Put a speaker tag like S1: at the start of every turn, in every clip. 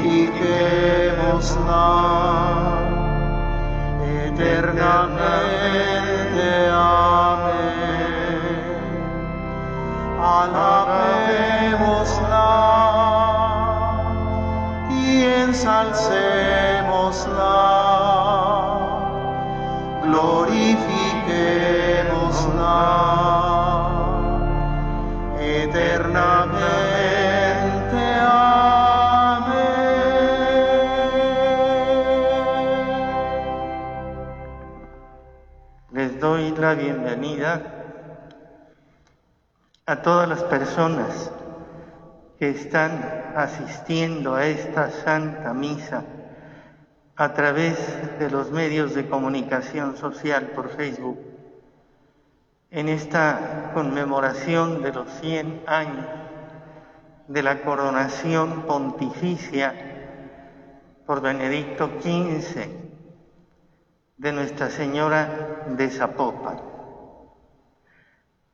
S1: glorifiquémosla eternamente. Amén. Alabémosla y ensalcémosla, glorifiquémosla
S2: bienvenida a todas las personas que están asistiendo a esta Santa Misa a través de los medios de comunicación social por Facebook, en esta conmemoración de los 100 años de la coronación pontificia por Benedicto XV de Nuestra Señora de Zapopan.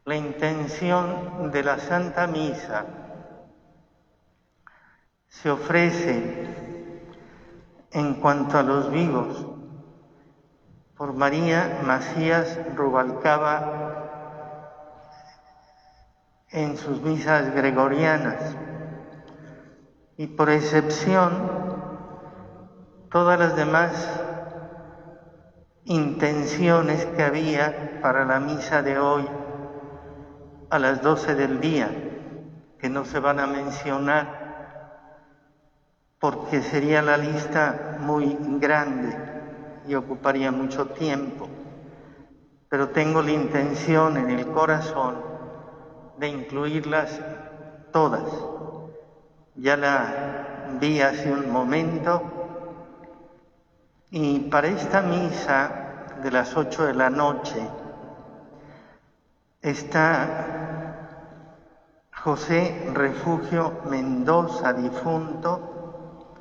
S2: La intención de la Santa Misa se ofrece en cuanto a los vivos por María Macías Rubalcaba en sus misas gregorianas y por excepción todas las demás intenciones que había para la misa de hoy a las 12 del día, que no se van a mencionar porque sería la lista muy grande y ocuparía mucho tiempo, pero tengo la intención en el corazón de incluirlas todas. Ya la vi hace un momento y para esta misa de las ocho de la noche está José Refugio Mendoza, difunto,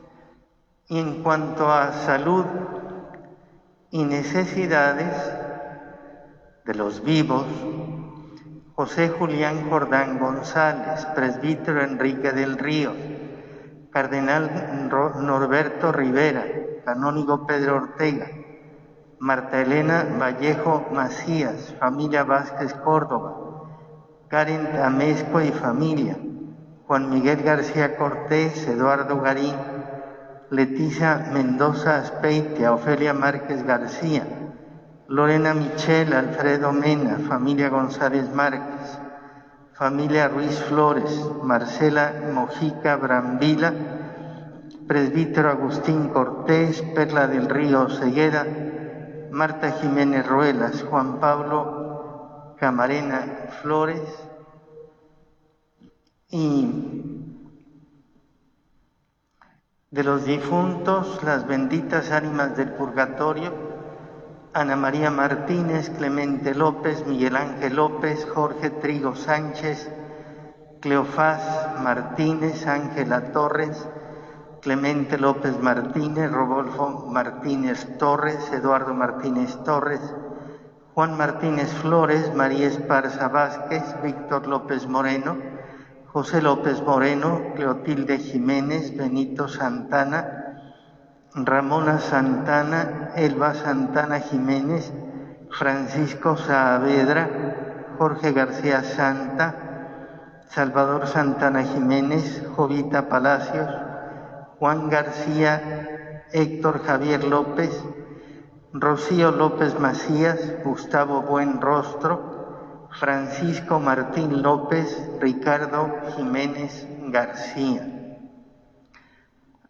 S2: y en cuanto a salud y necesidades de los vivos, José Julián Jordán González, presbítero Enrique del Río, cardenal Norberto Rivera, canónigo Pedro Ortega, Marta Elena Vallejo Macías, familia Vázquez Córdoba, Karen Amezco y familia, Juan Miguel García Cortés, Eduardo Garín, Leticia Mendoza Aspeitia, Ofelia Márquez García, Lorena Michel, Alfredo Mena, familia González Márquez, familia Ruiz Flores, Marcela Mojica Brambila, presbítero Agustín Cortés, Perla del Río Ceguera, Marta Jiménez Ruelas, Juan Pablo Camarena Flores y de los difuntos, las benditas ánimas del purgatorio, Ana María Martínez, Clemente López, Miguel Ángel López, Jorge Trigo Sánchez, Cleofás Martínez, Ángela Torres, Clemente López Martínez, Rodolfo Martínez Torres, Eduardo Martínez Torres, Juan Martínez Flores, María Esparza Vázquez, Víctor López Moreno, José López Moreno, Cleotilde Jiménez, Benito Santana, Ramona Santana, Elba Santana Jiménez, Francisco Saavedra, Jorge García Santa, Salvador Santana Jiménez, Jovita Palacios, Juan García, Héctor Javier López, Rocío López Macías, Gustavo Buenrostro, Francisco Martín López, Ricardo Jiménez García.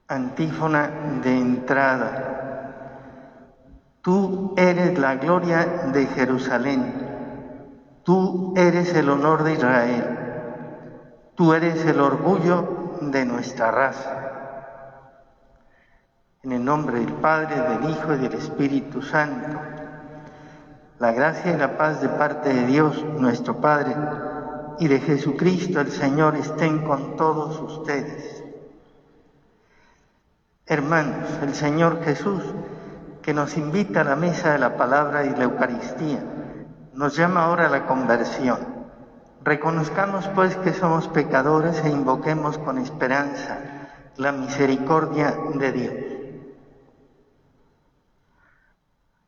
S2: Antífona de entrada. Tú eres la gloria de Jerusalén. Tú eres el honor de Israel. Tú eres el orgullo de nuestra raza. En el nombre del Padre, del Hijo y del Espíritu Santo. La gracia y la paz de parte de Dios, nuestro Padre, y de Jesucristo el Señor estén con todos ustedes. Hermanos, el Señor Jesús, que nos invita a la mesa de la palabra y la Eucaristía, nos llama ahora a la conversión. Reconozcamos pues que somos pecadores e invoquemos con esperanza la misericordia de Dios.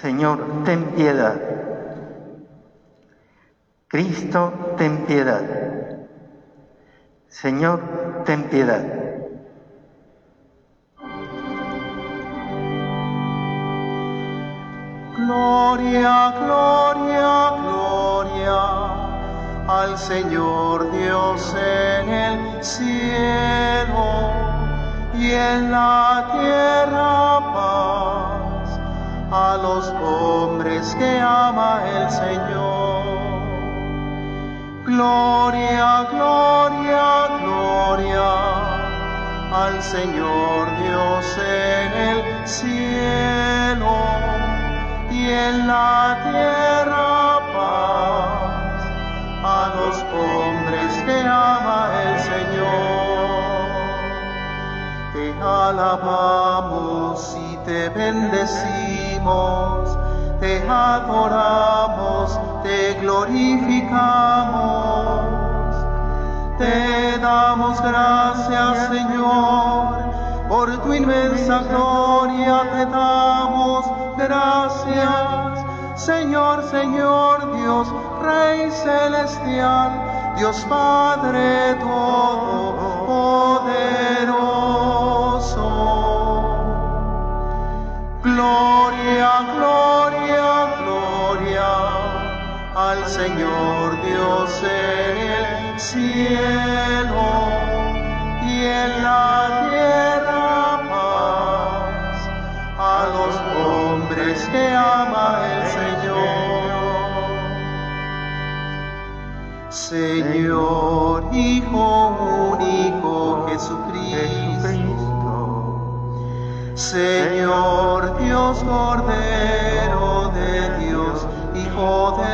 S2: Señor, ten piedad. Cristo, ten piedad. Señor, ten piedad.
S1: Gloria, gloria, gloria al Señor Dios en el cielo y en la tierra paz a los hombres que ama el Señor. Gloria, gloria, gloria al Señor Dios en el cielo y en la tierra paz a los hombres que ama el Señor. Te alabamos y te bendecimos, te adoramos, te glorificamos. Te damos gracias, Señor, por tu inmensa gloria te damos gracias. Señor, Señor, Dios, Rey celestial, Dios Padre todopoderoso. Gloria, Señor Dios en el cielo y en la tierra paz a los hombres que ama el Señor. Señor, Hijo único Jesucristo. Señor Dios Cordero de Dios, Hijo de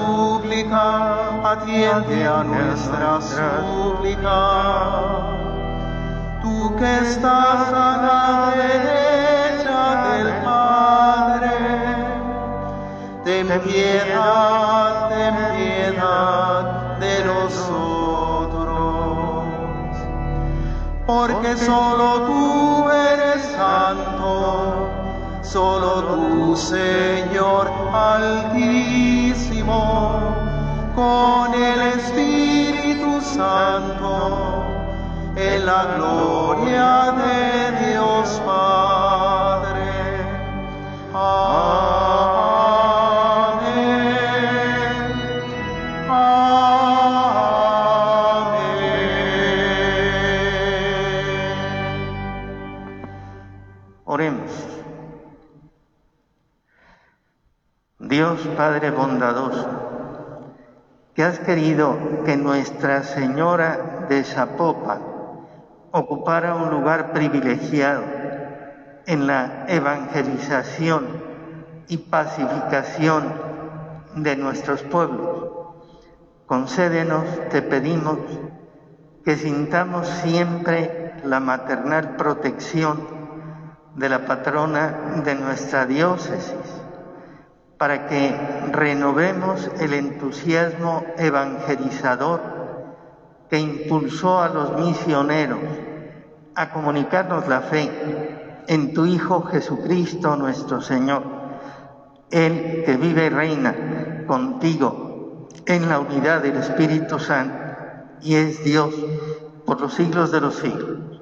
S1: súplica, atiende a nuestra súplica. Tú que estás a la derecha del Padre, ten piedad, ten piedad de nosotros. Porque solo tú eres santo, solo tú, Señor Altísimo, con el Espíritu Santo, en la gloria de Dios Padre. Amén.
S2: Oremos. Dios Padre bondadoso, que has querido que Nuestra Señora de Zapopan ocupara un lugar privilegiado en la evangelización y pacificación de nuestros pueblos. Concédenos, te pedimos, que sintamos siempre la maternal protección de la patrona de nuestra diócesis, para que renovemos el entusiasmo evangelizador que impulsó a los misioneros a comunicarnos la fe en tu Hijo Jesucristo nuestro Señor, Él que vive y reina contigo en la unidad del Espíritu Santo y es Dios por los siglos de los siglos.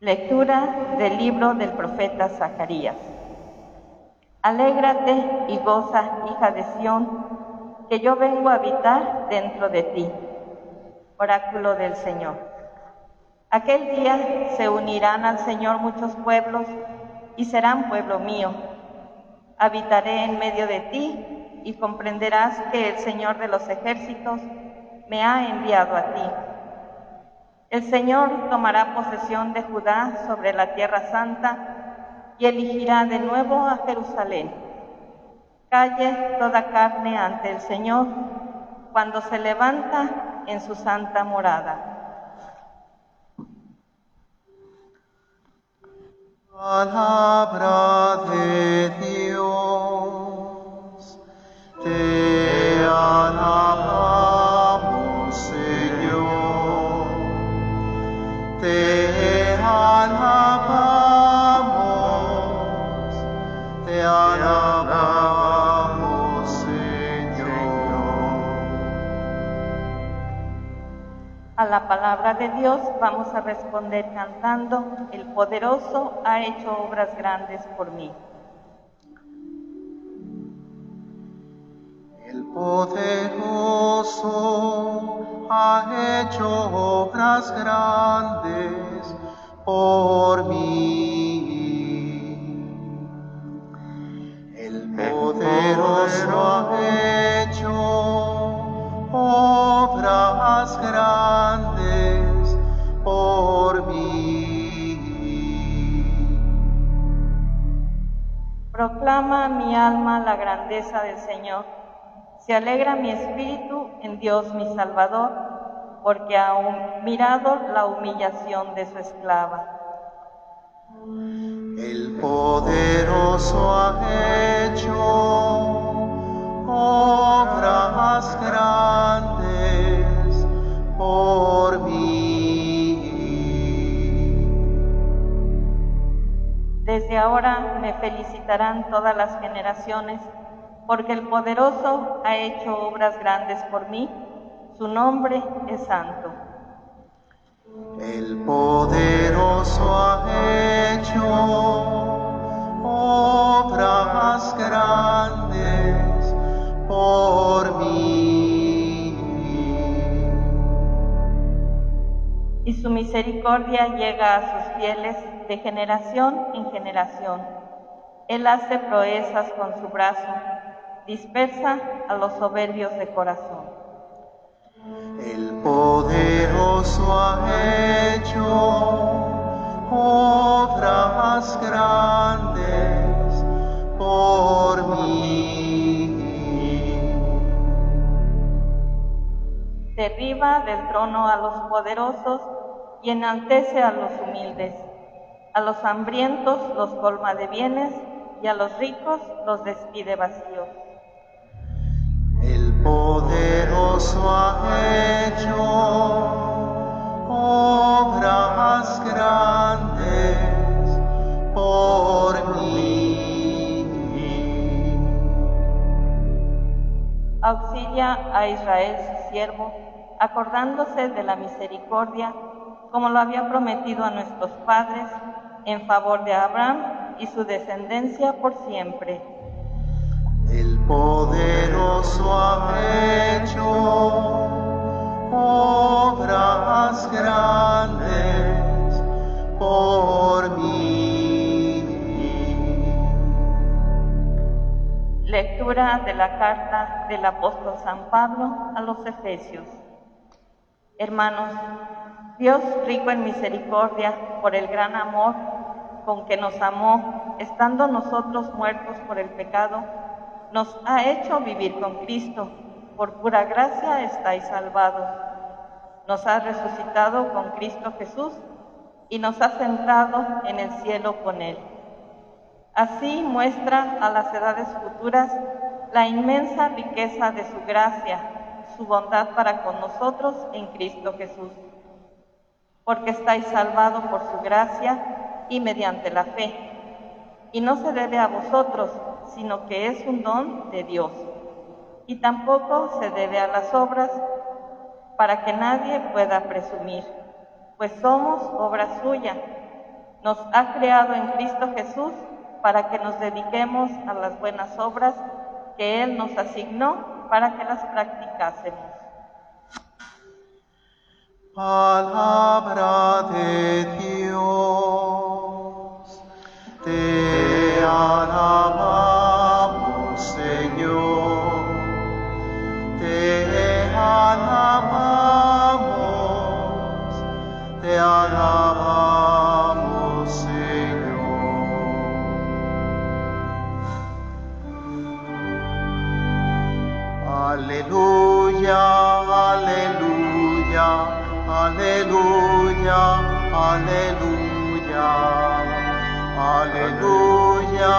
S3: Lectura del libro del profeta Zacarías. Alégrate y goza, hija de Sión, que yo vengo a habitar dentro de ti oráculo del Señor. Aquel día se unirán al Señor muchos pueblos y serán pueblo mío. Habitaré en medio de ti y comprenderás que el Señor de los ejércitos me ha enviado a ti. El Señor tomará posesión de Judá sobre la tierra santa y elegirá de nuevo a Jerusalén. Calle toda carne ante el Señor cuando se levanta en su santa morada.
S1: Palabra de Dios, te alabamos,
S3: palabra de Dios vamos a responder cantando, el poderoso ha hecho obras grandes por mí.
S1: El poderoso ha hecho obras grandes por mí. El poderoso ha hecho obras grandes por mí.
S3: Proclama mi alma la grandeza del Señor. Se alegra mi espíritu en Dios mi Salvador, porque ha mirado la humillación de su esclava.
S1: El poderoso ha hecho obras grandes por mí.
S3: Desde ahora me felicitarán todas las generaciones, porque el poderoso ha hecho obras grandes por mí. Su nombre es santo.
S1: El poderoso ha hecho obras grandes por mí.
S3: y su misericordia llega a sus fieles de generación en generación. Él hace proezas con su brazo, dispersa a los soberbios de corazón.
S1: El poderoso ha hecho obras grandes por mí.
S3: Derriba del trono a los poderosos y enaltece a los humildes. A los hambrientos los colma de bienes y a los ricos los despide vacíos.
S1: El poderoso ha hecho obras grandes por mí.
S3: Auxilia a Israel su siervo, acordándose de la misericordia, como lo había prometido a nuestros padres, en favor de Abraham y su descendencia por siempre.
S1: El poderoso ha hecho obras grandes por mí.
S3: Lectura de la carta del apóstol San Pablo a los Efesios. Hermanos, Dios rico en misericordia por el gran amor con que nos amó, estando nosotros muertos por el pecado, nos ha hecho vivir con Cristo. Por pura gracia estáis salvados. Nos ha resucitado con Cristo Jesús y nos ha sentado en el cielo con Él. Así muestra a las edades futuras la inmensa riqueza de su gracia, su bondad para con nosotros en Cristo Jesús. Porque estáis salvados por su gracia y mediante la fe. Y no se debe a vosotros, sino que es un don de Dios. Y tampoco se debe a las obras para que nadie pueda presumir, pues somos obra suya. Nos ha creado en Cristo Jesús para que nos dediquemos a las buenas obras que Él nos asignó para que las practicásemos.
S1: Palabra de Dios, te alabamos, Señor, te alabamos, te alabamos, aleluya, aleluya, aleluya,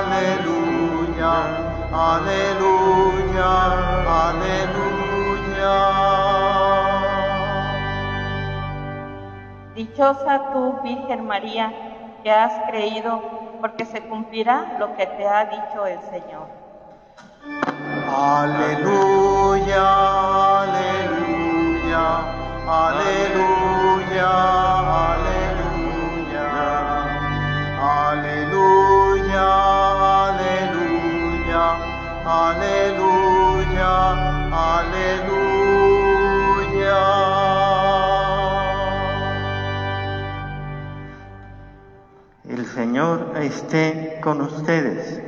S1: aleluya, aleluya, aleluya.
S3: Dichosa tú, Virgen María, que has creído, porque se cumplirá lo que te ha dicho el Señor.
S1: Aleluya, aleluya, aleluya, aleluya, aleluya, aleluya, aleluya, aleluya.
S2: El Señor esté con ustedes.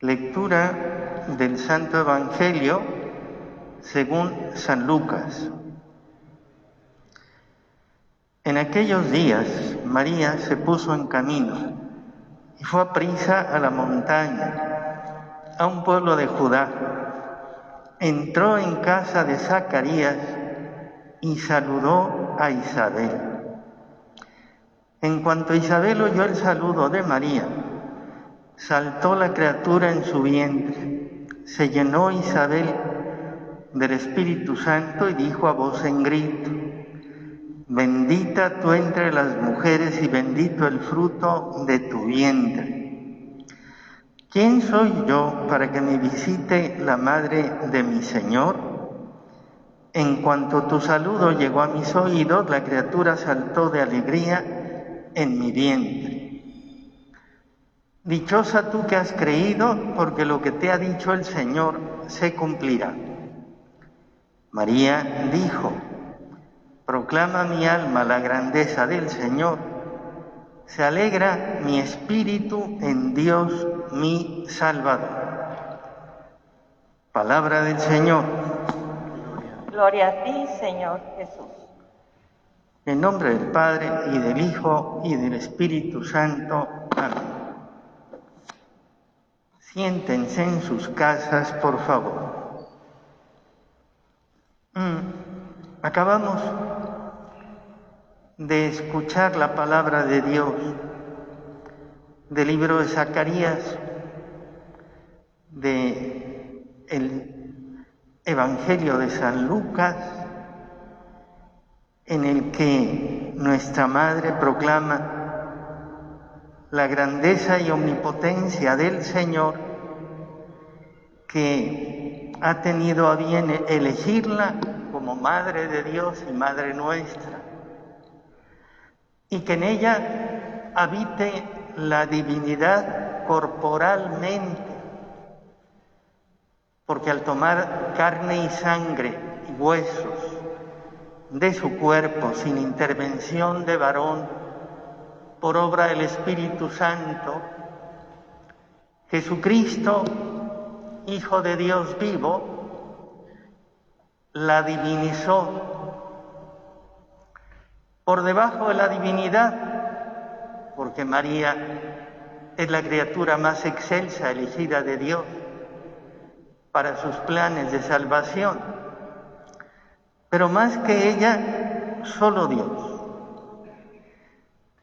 S2: Lectura del Santo Evangelio según San Lucas. En aquellos días María se puso en camino y fue a prisa a la montaña, a un pueblo de Judá. Entró en casa de Zacarías y saludó a Isabel. En cuanto Isabel oyó el saludo de María, saltó la criatura en su vientre, se llenó Isabel del Espíritu Santo y dijo a voz en grito, bendita tú entre las mujeres y bendito el fruto de tu vientre. ¿Quién soy yo para que me visite la madre de mi Señor? En cuanto tu saludo llegó a mis oídos, la criatura saltó de alegría en mi vientre. Dichosa tú que has creído, porque lo que te ha dicho el Señor se cumplirá. María dijo, proclama mi alma la grandeza del Señor, se alegra mi espíritu en Dios mi Salvador. Palabra del Señor.
S3: Gloria a ti, Señor Jesús.
S2: En nombre del Padre y del Hijo y del Espíritu Santo. Amén. Siéntense en sus casas, por favor. Mm, Acabamos de escuchar la palabra de Dios del libro de Zacarías, de el Evangelio de San Lucas, en el que nuestra madre proclama la grandeza y omnipotencia del Señor que ha tenido a bien elegirla como Madre de Dios y Madre nuestra, y que en ella habite la divinidad corporalmente, porque al tomar carne y sangre y huesos de su cuerpo sin intervención de varón, por obra del Espíritu Santo, Jesucristo, Hijo de Dios vivo, la divinizó por debajo de la divinidad, porque María es la criatura más excelsa elegida de Dios para sus planes de salvación. Pero más que ella, solo Dios.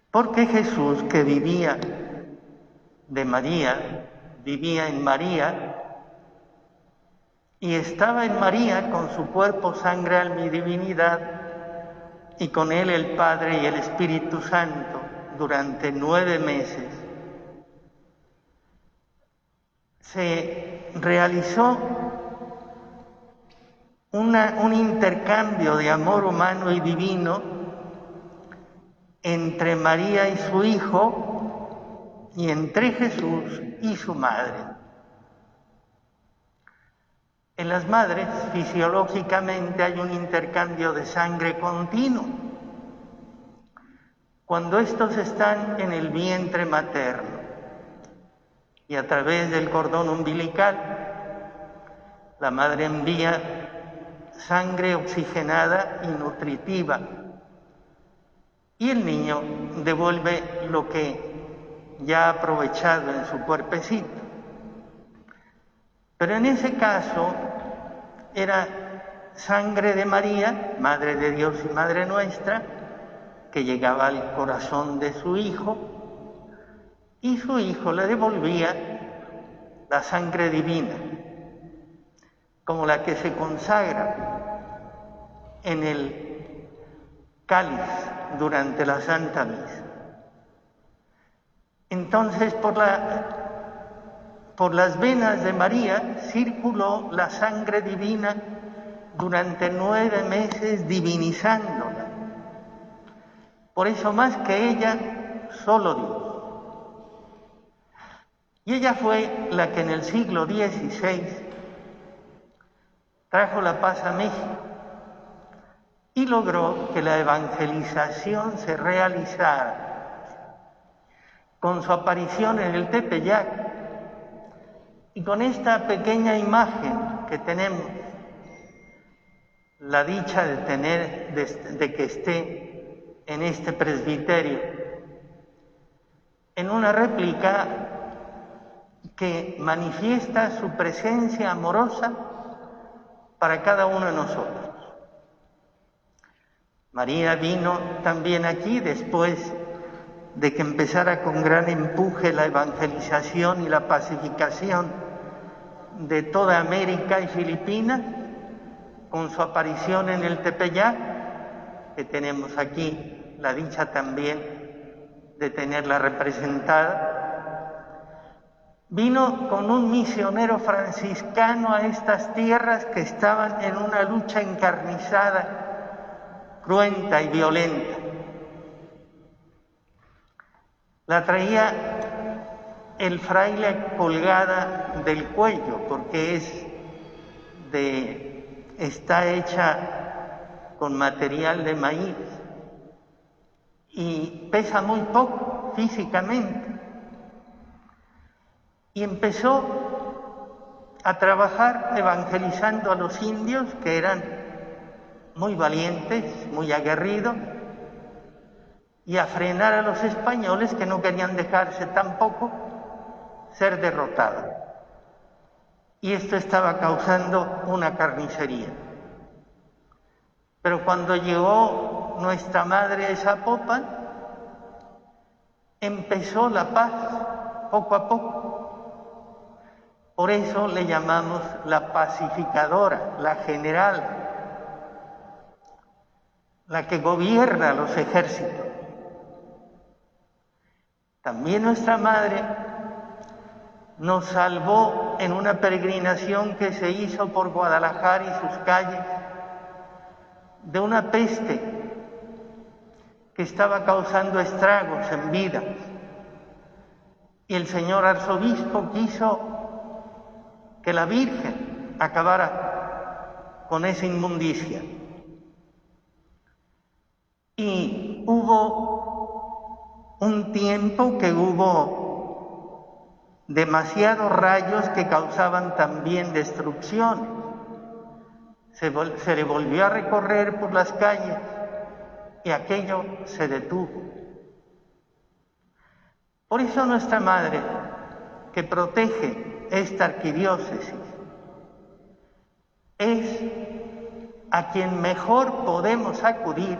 S2: Porque Jesús, que vivía de María, vivía en María, y estaba en María con su cuerpo, sangre, alma y divinidad, y con él el Padre y el Espíritu Santo durante nueve meses. Se realizó un intercambio de amor humano y divino entre María y su Hijo y entre Jesús y su madre. En las madres, fisiológicamente, hay un intercambio de sangre continuo. Cuando estos están en el vientre materno y a través del cordón umbilical, la madre envía sangre oxigenada y nutritiva. Y el niño devuelve lo que ya ha aprovechado en su cuerpecito. Pero en ese caso era sangre de María, Madre de Dios y Madre nuestra, que llegaba al corazón de su hijo y su hijo le devolvía la sangre divina como la que se consagra en el cáliz durante la Santa Misa. Entonces, por, la, por las venas de María circuló la sangre divina durante nueve meses divinizándola. Por eso más que ella, solo Dios. Y ella fue la que en el siglo XVI trajo la paz a México y logró que la evangelización se realizara con su aparición en el Tepeyac y con esta pequeña imagen que tenemos, la dicha de tener, de, que esté en este presbiterio, en una réplica que manifiesta su presencia amorosa para cada uno de nosotros. María vino también aquí después de que empezara con gran empuje la evangelización y la pacificación de toda América y Filipinas, con su aparición en el Tepeyac, que tenemos aquí la dicha también de tenerla representada, Vino con un misionero franciscano a estas tierras que estaban en una lucha encarnizada, cruenta y violenta. La traía el fraile colgada del cuello porque es de está hecha con material de maíz y pesa muy poco físicamente. Y empezó a trabajar evangelizando a los indios que eran muy valientes, muy aguerridos, y a frenar a los españoles que no querían dejarse tampoco ser derrotados. Y esto estaba causando una carnicería. Pero cuando llegó nuestra madre a Zapopan, empezó la paz poco a poco. Por eso le llamamos la pacificadora, la general, la que gobierna los ejércitos. También nuestra madre nos salvó en una peregrinación que se hizo por Guadalajara y sus calles de una peste que estaba causando estragos en vidas. Y el señor arzobispo quiso que la Virgen acabara con esa inmundicia. Y hubo un tiempo que hubo demasiados rayos que causaban también destrucción. Se, se, le volvió a recorrer por las calles y aquello se detuvo. Por eso nuestra Madre, que protege esta arquidiócesis, es a quien mejor podemos acudir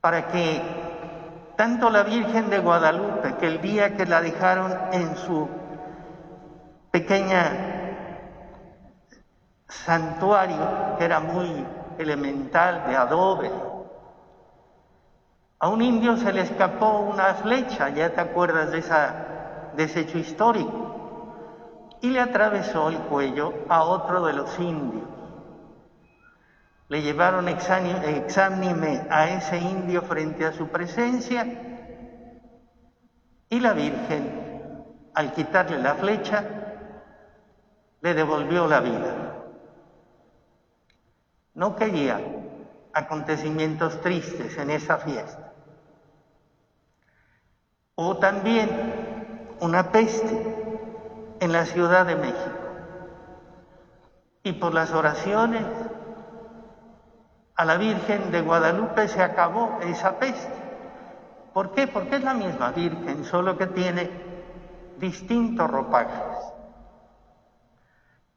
S2: para que tanto la Virgen de Guadalupe, que el día que la dejaron en su pequeña santuario, que era muy elemental, de adobe, a un indio se le escapó una flecha, ya te acuerdas de, de ese hecho histórico, y le atravesó el cuello a otro de los indios. Le llevaron exánime a ese indio frente a su presencia y la Virgen, al quitarle la flecha, le devolvió la vida. No quería acontecimientos tristes en esa fiesta. O también una peste en la Ciudad de México. Y por las oraciones a la Virgen de Guadalupe se acabó esa peste. ¿Por qué? Porque es la misma Virgen, solo que tiene distintos ropajes.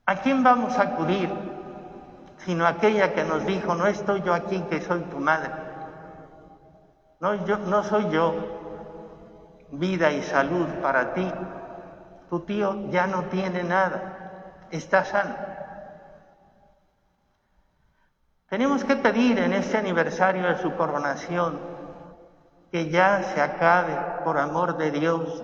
S2: ¿A quién vamos a acudir? Sino aquella que nos dijo, no estoy yo aquí, que soy tu madre. No, no soy yo vida y salud para ti. Tu tío ya no tiene nada, está sano. Tenemos que pedir en este aniversario de su coronación que ya se acabe, por amor de Dios,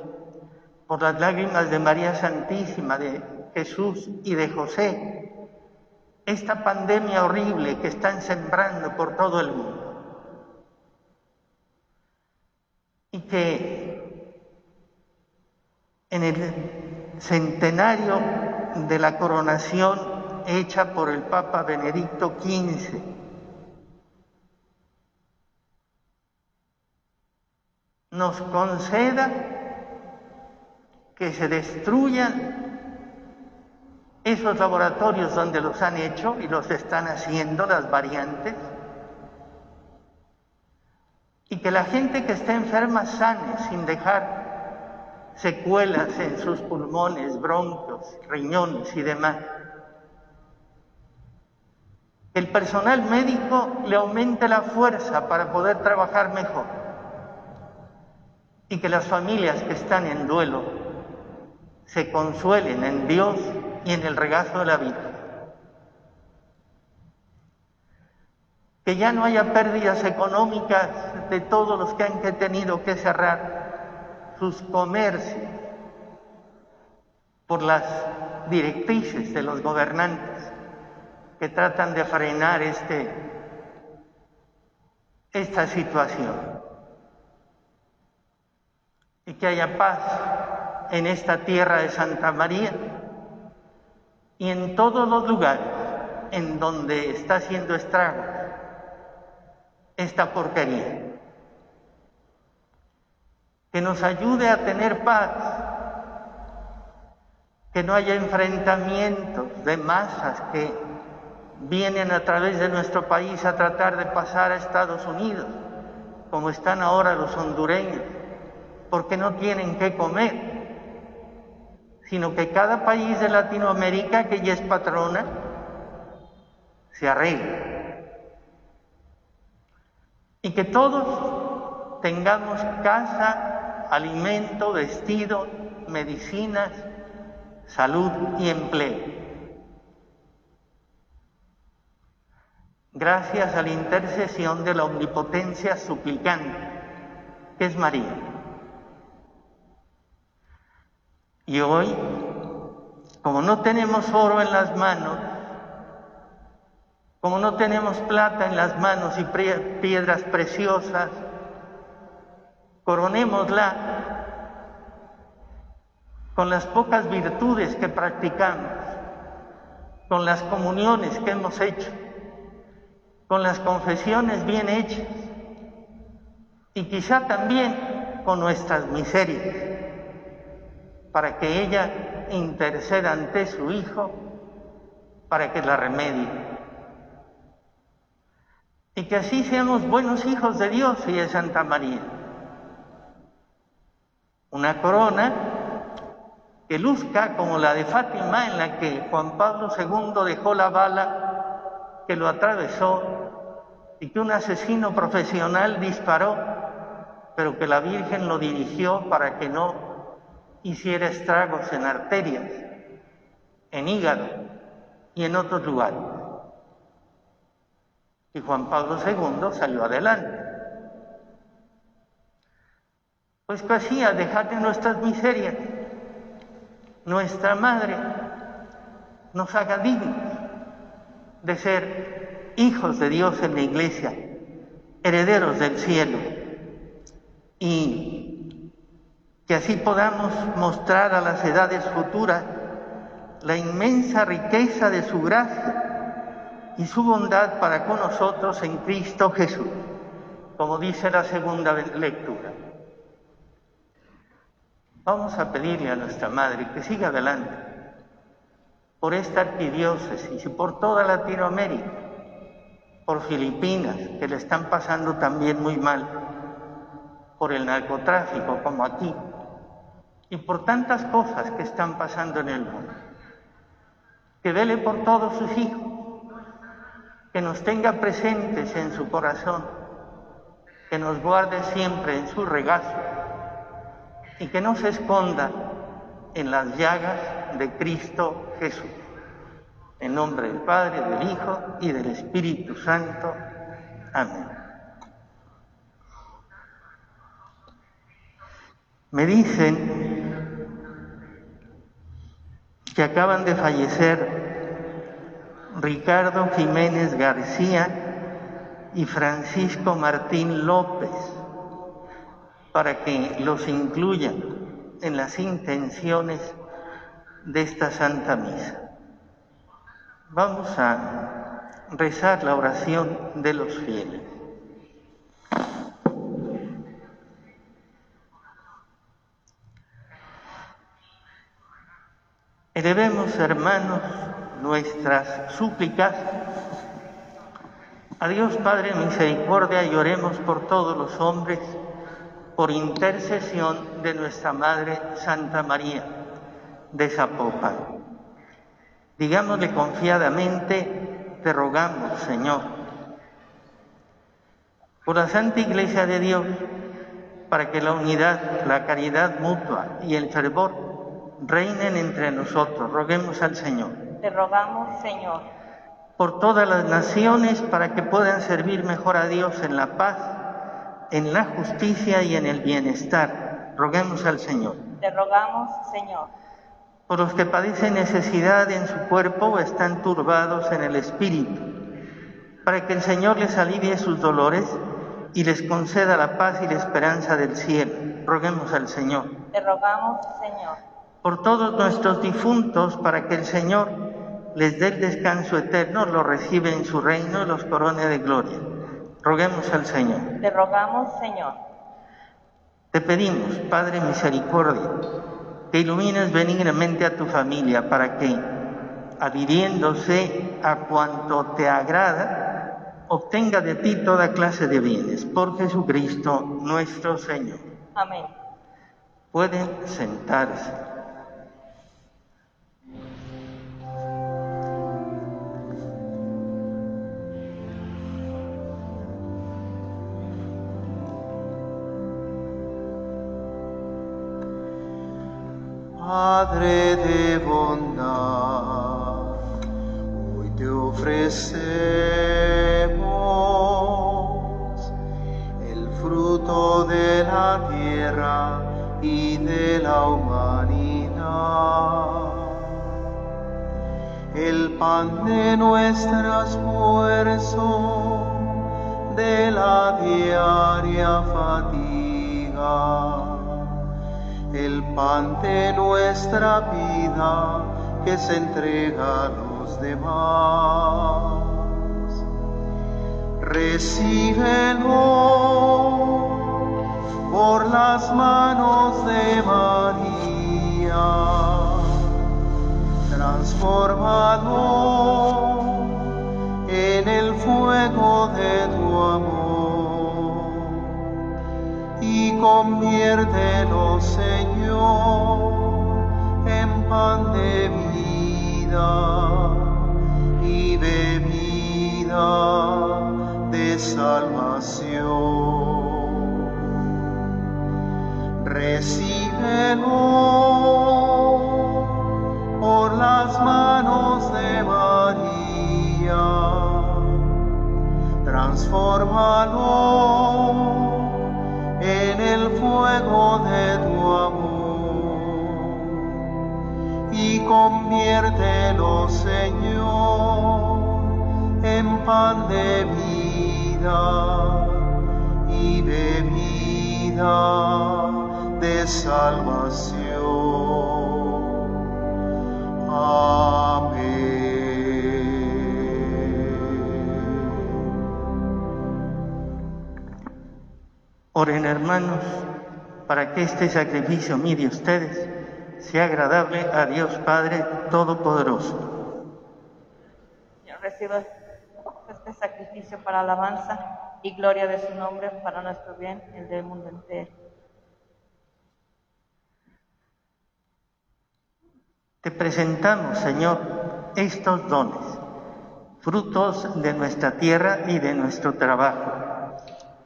S2: por las lágrimas de María Santísima, de Jesús y de José, esta pandemia horrible que están sembrando por todo el mundo. Y que en el centenario de la coronación hecha por el Papa Benedicto XV. Nos conceda que se destruyan esos laboratorios donde los han hecho y los están haciendo, las variantes, y que la gente que está enferma sane sin dejar secuelas en sus pulmones, broncos, riñones y demás el personal médico le aumente la fuerza para poder trabajar mejor y que las familias que están en duelo se consuelen en Dios y en el regazo de la vida. Que ya no haya pérdidas económicas de todos los que han tenido que cerrar sus comercios por las directrices de los gobernantes que tratan de frenar este, esta situación. Y que haya paz en esta tierra de Santa María y en todos los lugares en donde está haciendo estragos esta porquería. Que nos ayude a tener paz, que no haya enfrentamientos de masas que vienen a través de nuestro país a tratar de pasar a Estados Unidos, como están ahora los hondureños, porque no tienen qué comer, sino que cada país de Latinoamérica que ya es patrona se arregle. Y que todos tengamos casa, alimento, vestido, medicinas, salud y empleo. Gracias a la intercesión de la omnipotencia suplicante, que es María. Y hoy, como no tenemos oro en las manos, como no tenemos plata en las manos y piedras preciosas, coronémosla con las pocas virtudes que practicamos, con las comuniones que hemos hecho con las confesiones bien hechas y quizá también con nuestras miserias. para que ella interceda ante su Hijo para que la remedie. Y que así seamos buenos hijos de Dios y de Santa María. Una corona que luzca como la de Fátima en la que Juan Pablo II dejó la bala que lo atravesó y que un asesino profesional disparó, pero que la Virgen lo dirigió para que no hiciera estragos en arterias, en hígado y en otros lugares. Y Juan Pablo II salió adelante. Pues que hacía, dejate nuestras miserias nuestra Madre nos haga dignos de ser hijos de Dios en la iglesia, herederos del cielo, y que así podamos mostrar a las edades futuras la inmensa riqueza de su gracia y su bondad para con nosotros en Cristo Jesús, como dice la segunda lectura. Vamos a pedirle a nuestra Madre que siga adelante por esta arquidiócesis y por toda Latinoamérica, por Filipinas, que le están pasando también muy mal, por el narcotráfico como aquí, y por tantas cosas que están pasando en el mundo. Que vele por todos sus hijos, que nos tenga presentes en su corazón, que nos guarde siempre en su regazo y que no se esconda en las llagas de Cristo Jesús. En nombre del Padre, del Hijo y del Espíritu Santo. Amén. Me dicen que acaban de fallecer Ricardo Jiménez García y Francisco Martín López para que los incluyan en las intenciones de esta Santa Misa. Vamos a rezar la oración de los fieles. Elevemos, hermanos, nuestras súplicas a Dios Padre Misericordia y oremos por todos los hombres por intercesión de nuestra Madre Santa María de Zapopan. Digámosle confiadamente, te rogamos, Señor, por la Santa Iglesia de Dios, para que la unidad, la caridad mutua y el fervor reinen entre nosotros. Roguemos al Señor.
S3: Te rogamos, Señor.
S2: Por todas las naciones, para que puedan servir mejor a Dios en la paz en la justicia y en el bienestar. Roguemos al Señor.
S3: Te rogamos, Señor.
S2: Por los que padecen necesidad en su cuerpo o están turbados en el espíritu, para que el Señor les alivie sus dolores y les conceda la paz y la esperanza del cielo. Roguemos al Señor.
S3: Te rogamos, Señor.
S2: Por todos nuestros difuntos, para que el Señor les dé el descanso eterno, los recibe en su reino y los corone de gloria. Roguemos al Señor.
S3: Te rogamos, Señor.
S2: Te pedimos, Padre Misericordia, que ilumines benignamente a tu familia para que, adhiriéndose a cuanto te agrada, obtenga de ti toda clase de bienes. Por Jesucristo nuestro Señor.
S3: Amén.
S2: Pueden sentarse.
S1: Padre de bondad, hoy te ofrecemos el fruto de la tierra y de la humanidad, el pan de nuestro esfuerzo, de la diaria fatiga el pan de nuestra vida que se entrega a los demás. Recíbelo por las manos de María, transformado en el fuego de tu amor y conviértelo, Señor, en pan de vida y bebida de salvación. Recíbelo por las manos de María, transfórmalo en el fuego de conviértelo, Señor, en pan de vida y bebida de salvación. Amén.
S2: Oren hermanos, para que este sacrificio de ustedes sea agradable a Dios Padre Todopoderoso.
S3: Señor, reciba este sacrificio para alabanza y gloria de su nombre, para nuestro bien y el del mundo entero.
S2: Te presentamos, Señor, estos dones, frutos de nuestra tierra y de nuestro trabajo.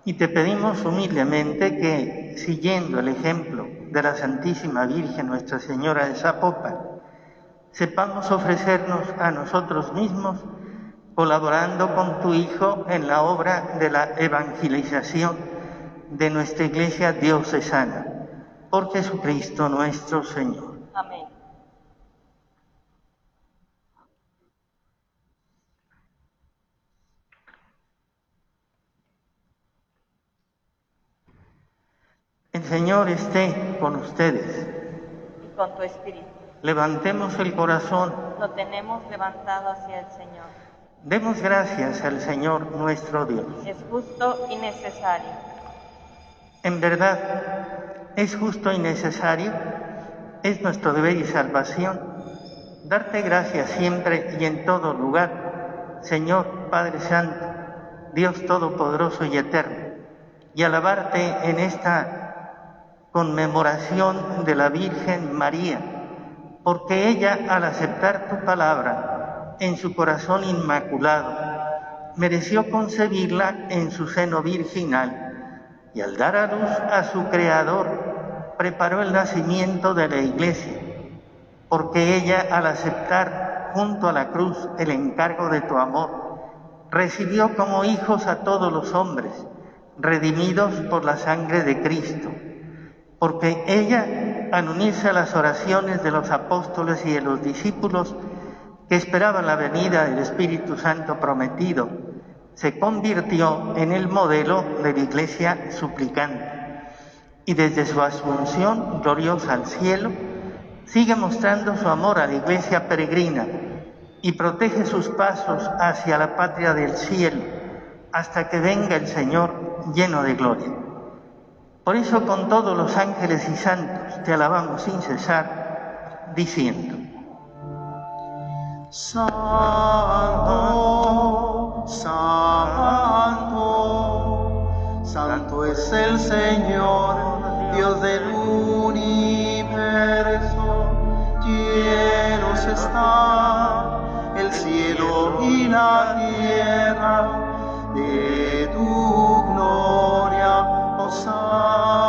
S2: Y te pedimos humildemente que, siguiendo el ejemplo de la Santísima Virgen Nuestra Señora de Zapopan, sepamos ofrecernos a nosotros mismos, colaborando con tu Hijo en la obra de la evangelización de nuestra Iglesia diocesana, por Jesucristo nuestro Señor.
S3: Amén.
S2: Señor esté con ustedes.
S3: Y con tu espíritu.
S2: Levantemos el corazón.
S3: Lo tenemos levantado hacia el Señor.
S2: Demos gracias al Señor nuestro Dios.
S3: Es justo y necesario.
S2: En verdad, es justo y necesario, es nuestro deber y salvación, darte gracias siempre y en todo lugar, Señor Padre Santo, Dios Todopoderoso y Eterno, y alabarte en esta conmemoración de la Virgen María, porque ella al aceptar tu palabra en su corazón inmaculado, mereció concebirla en su seno virginal y al dar a luz a su Creador, preparó el nacimiento de la Iglesia, porque ella al aceptar junto a la cruz el encargo de tu amor, recibió como hijos a todos los hombres, redimidos por la sangre de Cristo, porque ella, al unirse a las oraciones de los apóstoles y de los discípulos que esperaban la venida del Espíritu Santo prometido, se convirtió en el modelo de la iglesia suplicante y desde su asunción gloriosa al cielo sigue mostrando su amor a la iglesia peregrina y protege sus pasos hacia la patria del cielo hasta que venga el Señor lleno de gloria. Por eso con todos los ángeles y santos te alabamos sin cesar, diciendo,
S1: Santo, Santo, Santo es el Señor, Dios del universo. Llenos está el cielo y la tierra de tu gloria,
S2: 山。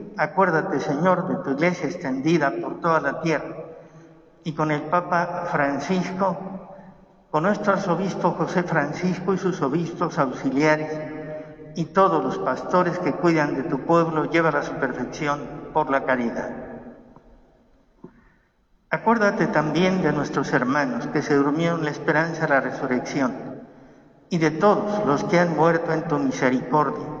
S2: Acuérdate, Señor, de tu iglesia extendida por toda la tierra. Y con el Papa Francisco, con nuestro arzobispo José Francisco y sus obispos auxiliares, y todos los pastores que cuidan de tu pueblo, lleva a su perfección por la caridad. Acuérdate también de nuestros hermanos que se durmieron en la esperanza de la resurrección, y de todos los que han muerto en tu misericordia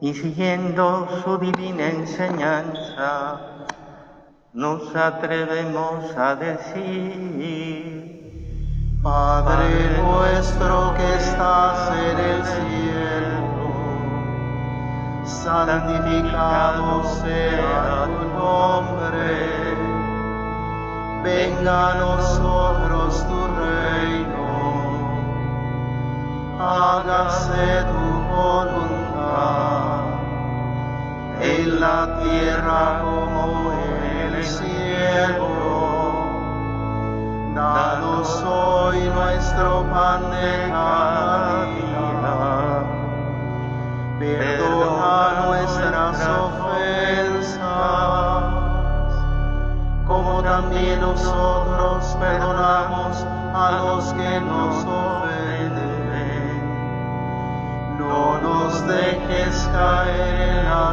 S2: y siguiendo su divina enseñanza, nos atrevemos a decir,
S1: Padre nuestro que estás en el cielo, santificado sea tu nombre, venga a nosotros tu reino, hágase tu voluntad en la tierra como en el cielo. Danos hoy nuestro pan de cada día. Perdona nuestras ofensas, nosotros perdonamos a los que nos ofenden. No nos dejes caer en la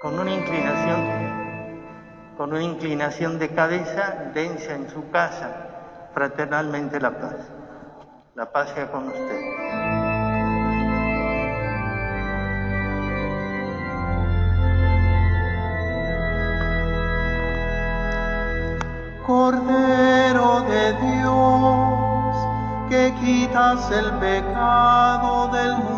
S2: Con una inclinación, con una inclinación de cabeza, densa en su casa, fraternalmente la paz. La paz sea con ustedes.
S1: Cordero de Dios, que quitas el pecado del mundo,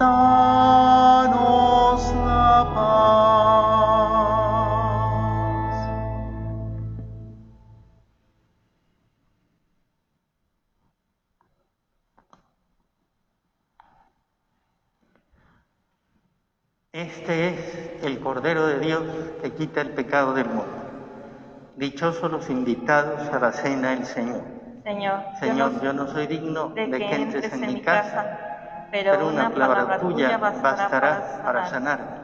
S1: danos la paz.
S2: Este es el Cordero de Dios que quita el pecado del mundo. Dichosos los invitados a la cena del Señor.
S3: Señor,
S2: Señor,
S3: yo no
S2: yo no soy digno
S3: de
S2: de
S3: que
S2: que entres en mi casa,
S3: pero,
S2: pero una palabra tuya bastará para sanarme.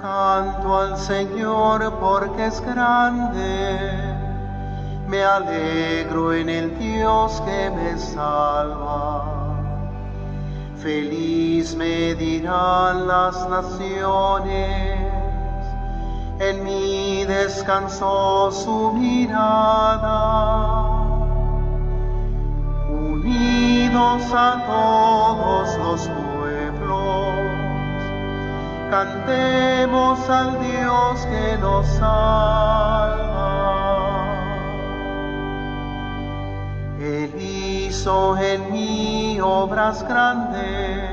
S1: Canto al Señor porque es grande, me alegro en el Dios que me salva. Feliz me dirán las naciones, en mí descansó su mirada. Unidos a todos los cantemos al Dios que nos salva. Él hizo en mí obras grandes,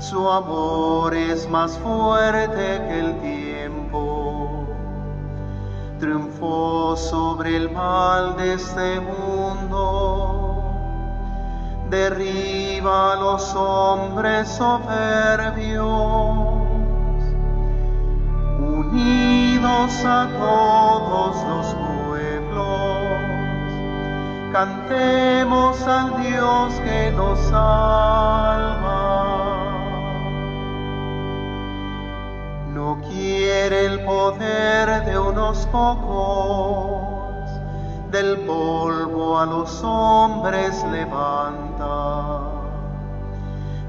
S1: su amor es más fuerte que el tiempo. Triunfó sobre el mal de este mundo, derriba a los hombres soberbios A todos los pueblos, cantemos al Dios que nos salva. No quiere el poder de unos pocos, del polvo a los hombres levanta.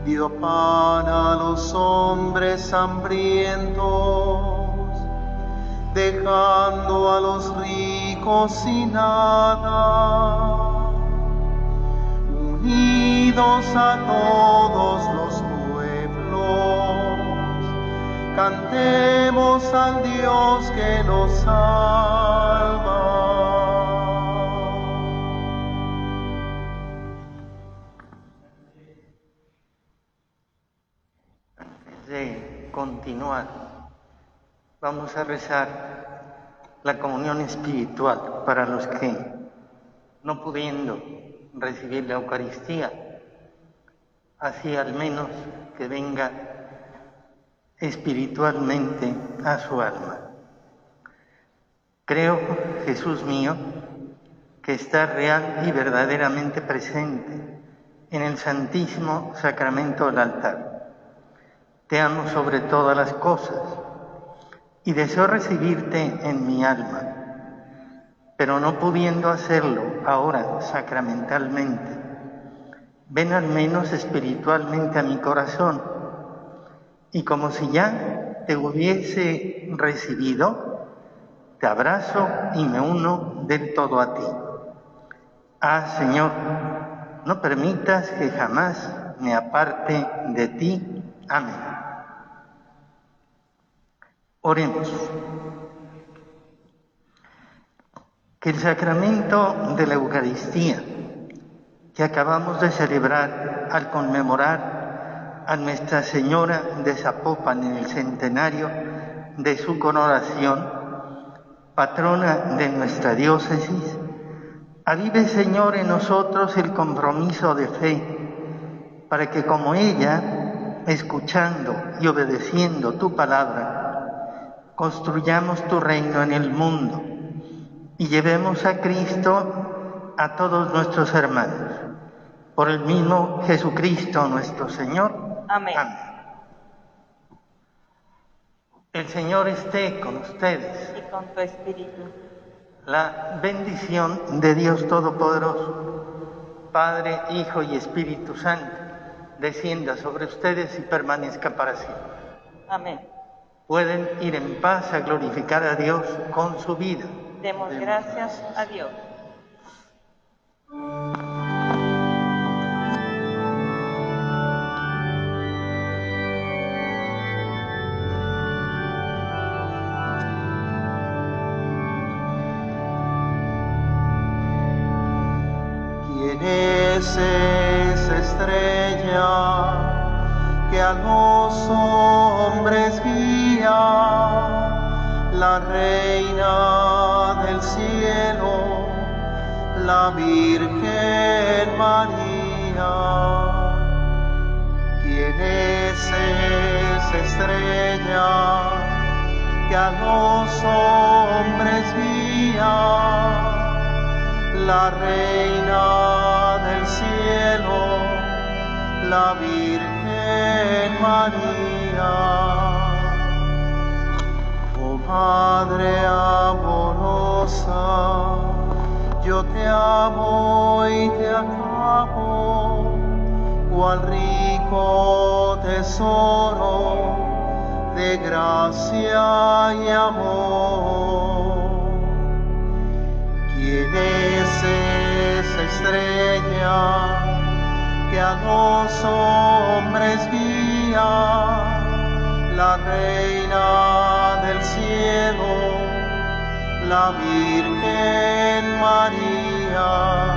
S1: Pido pan a los hombres hambrientos dejando a los ricos sin nada. Unidos a todos los cantemos al Dios que nos salva.
S2: De continuar, vamos a rezar la comunión espiritual para los que, no pudiendo recibir la Eucaristía, así al menos que venga espiritualmente a su alma. Creo, Jesús mío, que está real y verdaderamente presente en el Santísimo Sacramento del altar. Te amo sobre todas las cosas y deseo recibirte en mi alma, pero no pudiendo hacerlo ahora sacramentalmente, ven al menos espiritualmente a mi corazón y como si ya te hubiese recibido, te abrazo y me uno del todo a ti. Ah, Señor, no permitas que jamás me aparte de ti. Amén. Oremos. Que el sacramento de la Eucaristía que acabamos de celebrar al conmemorar a Nuestra Señora de Zapopan en el centenario de su coronación, patrona de nuestra diócesis, avive Señor en nosotros el compromiso de fe, para que como ella, escuchando y obedeciendo tu palabra, construyamos tu reino en el mundo y llevemos a Cristo a todos nuestros hermanos. Por el mismo Jesucristo nuestro Señor,
S3: Amén.
S2: El Señor esté con ustedes.
S3: Y con tu espíritu.
S2: La bendición de Dios Todopoderoso, Padre, Hijo y Espíritu Santo, descienda sobre ustedes y permanezca para siempre.
S3: Amén.
S2: Pueden ir en paz a glorificar a Dios con su vida.
S3: Demos gracias a Dios.
S1: Hombres la reina del cielo, la Virgen María. Oh Madre amorosa, yo te amo y te acabo, cual rico tesoro de gracia y amor. Estrella que a los hombres guía? La reina del cielo, la Virgen María.